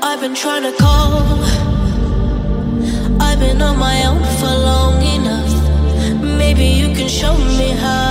I've been trying to call. I've been on my own for long enough. Maybe you can show me how.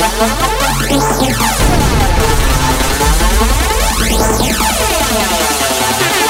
Thank you.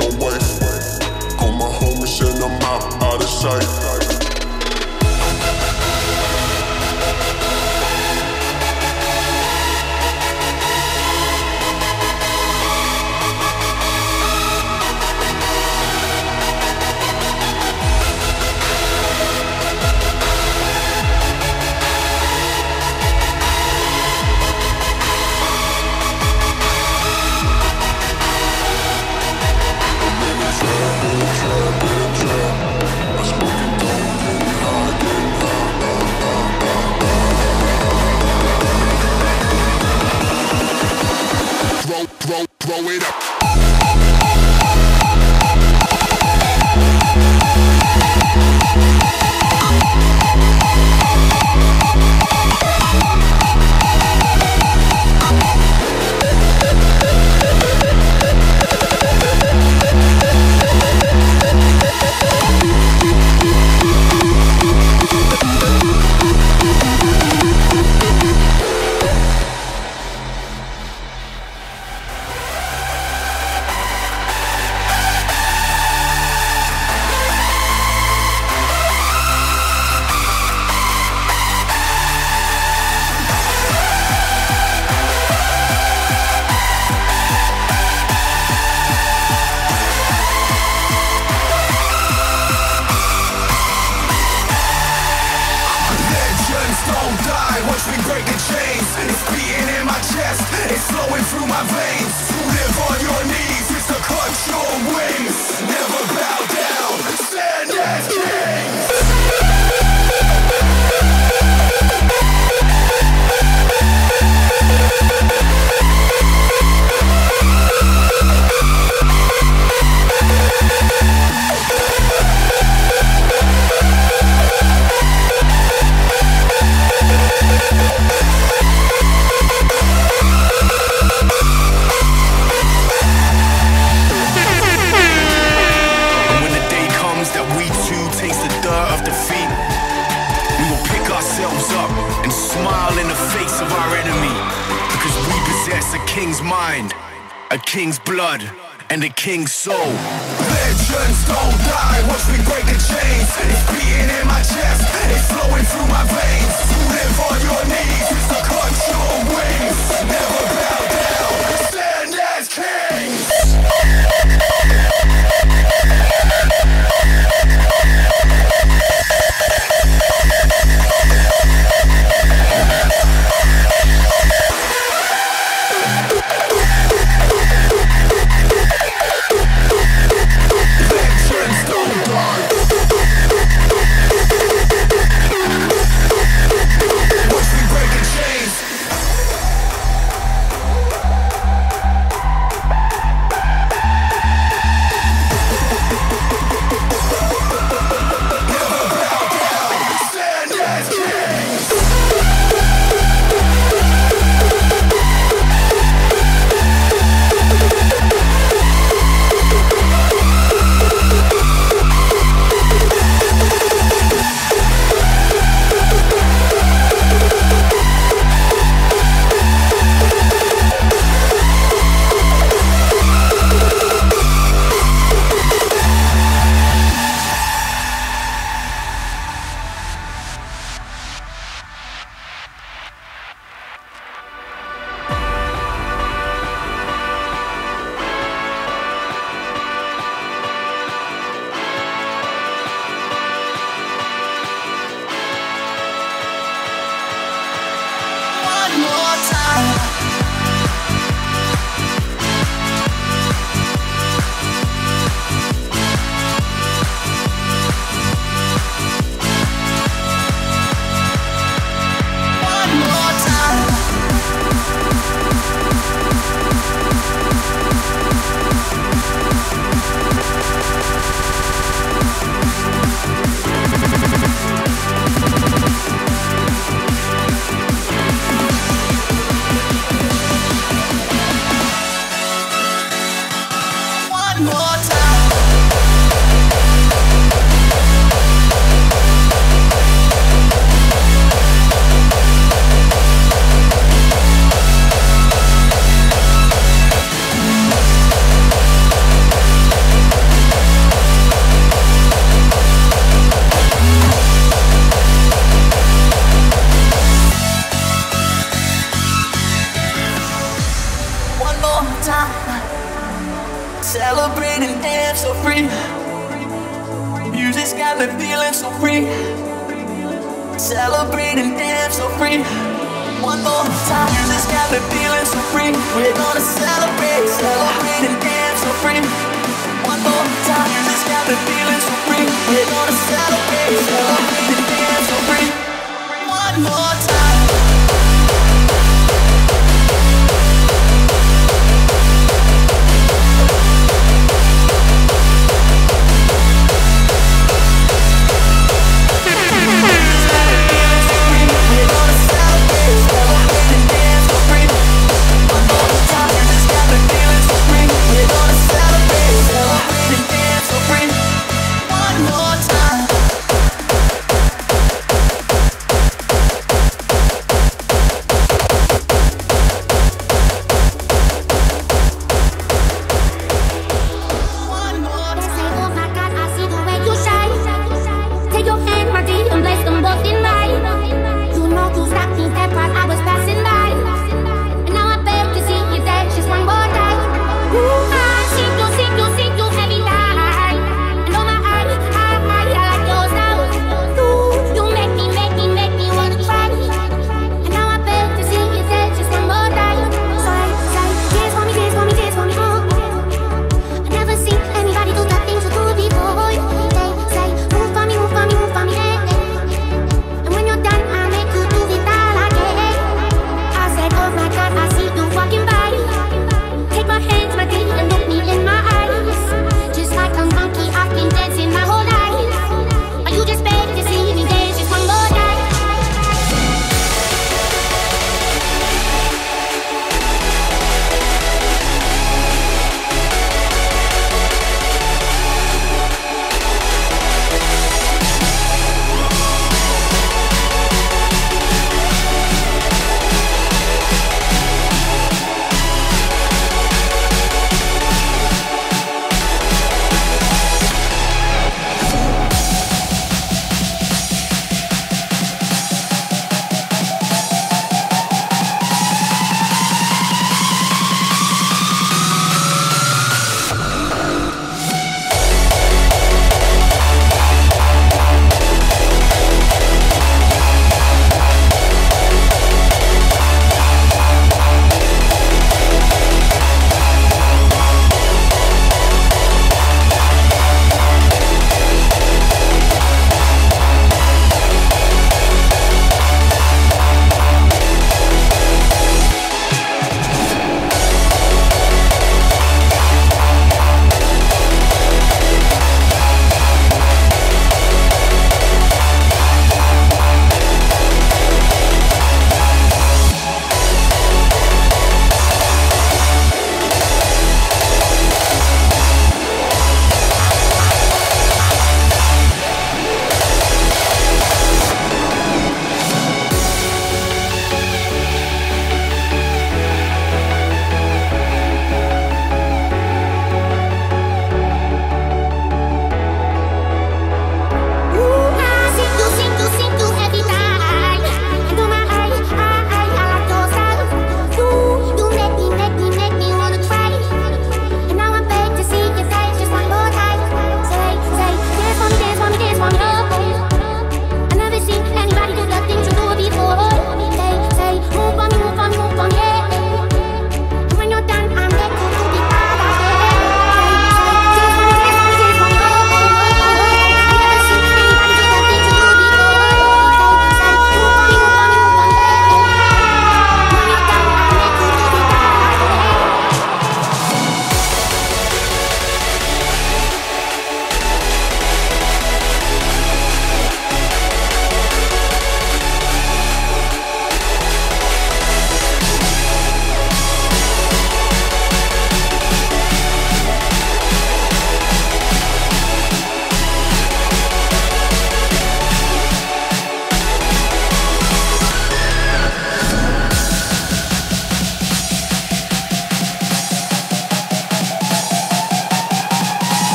your wife. Got my homies and I'm out, out of sight.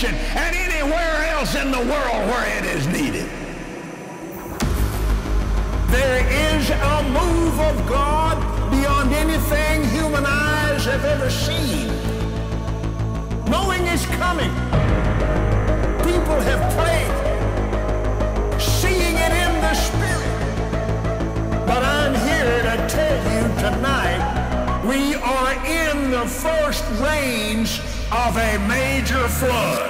Nation and anywhere else in the world where it is needed. There is a move of God beyond anything human eyes have ever seen. Knowing is coming. People have prayed, seeing it in the spirit. But I'm here to tell you tonight, we are in the first rains of a major flood.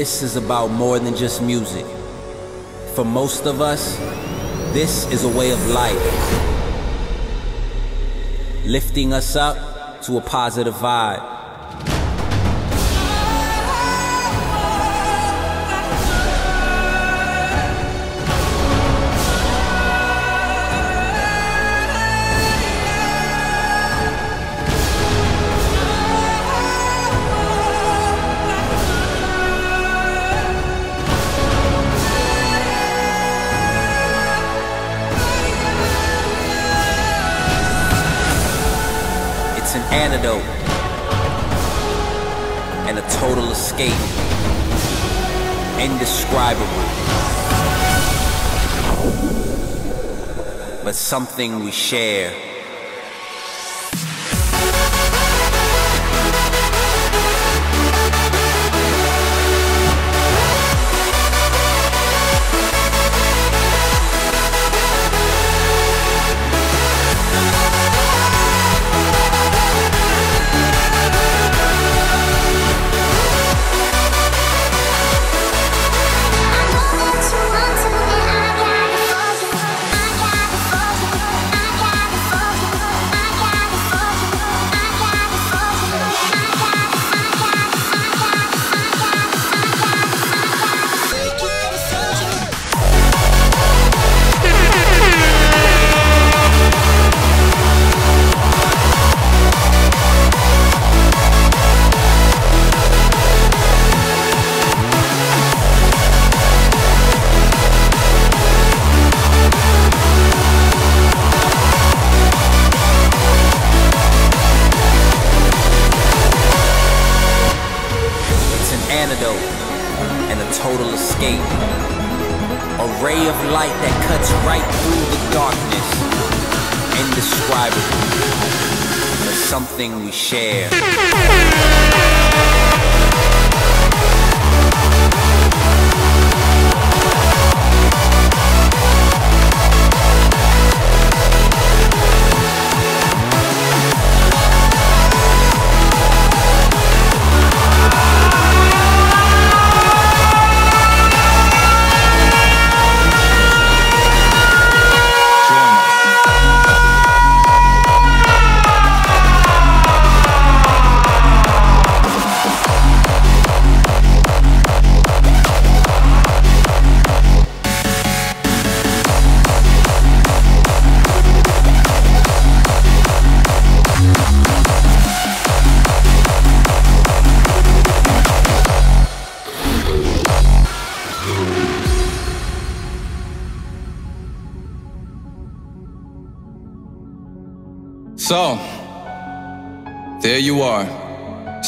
This is about more than just music. For most of us, this is a way of life. Lifting us up to a positive vibe. Antidote and a total escape. Indescribable. But something we share.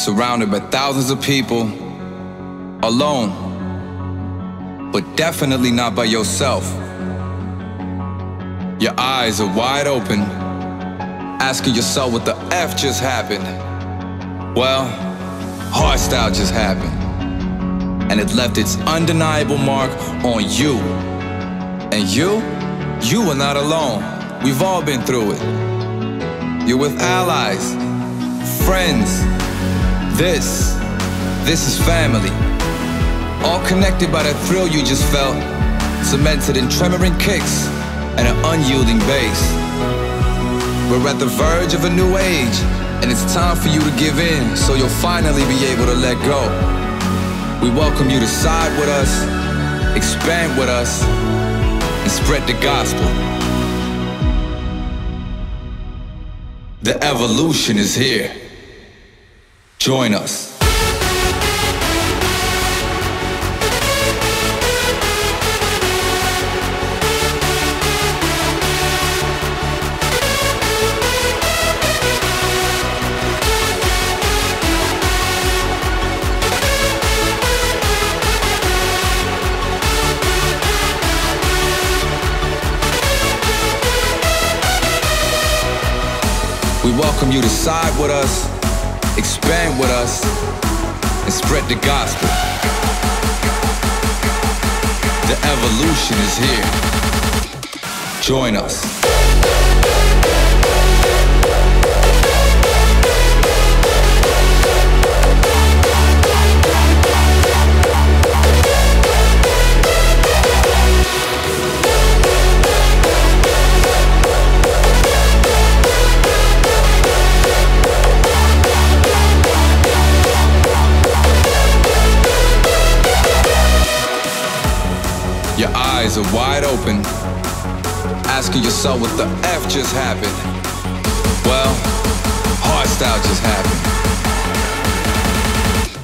Surrounded by thousands of people, alone, but definitely not by yourself. Your eyes are wide open, asking yourself what the F just happened. Well, hardstyle just happened, and it left its undeniable mark on you. And you, you are not alone. We've all been through it. You're with allies, friends. This, this is family. All connected by the thrill you just felt, cemented in tremoring kicks and an unyielding bass. We're at the verge of a new age, and it's time for you to give in so you'll finally be able to let go. We welcome you to side with us, expand with us, and spread the gospel. The evolution is here. Join us. We welcome you to side with us, expand with us, and spread the gospel. The evolution is here. Join us. Eyes are wide open, asking yourself what the F just happened. Well, hardstyle just happened.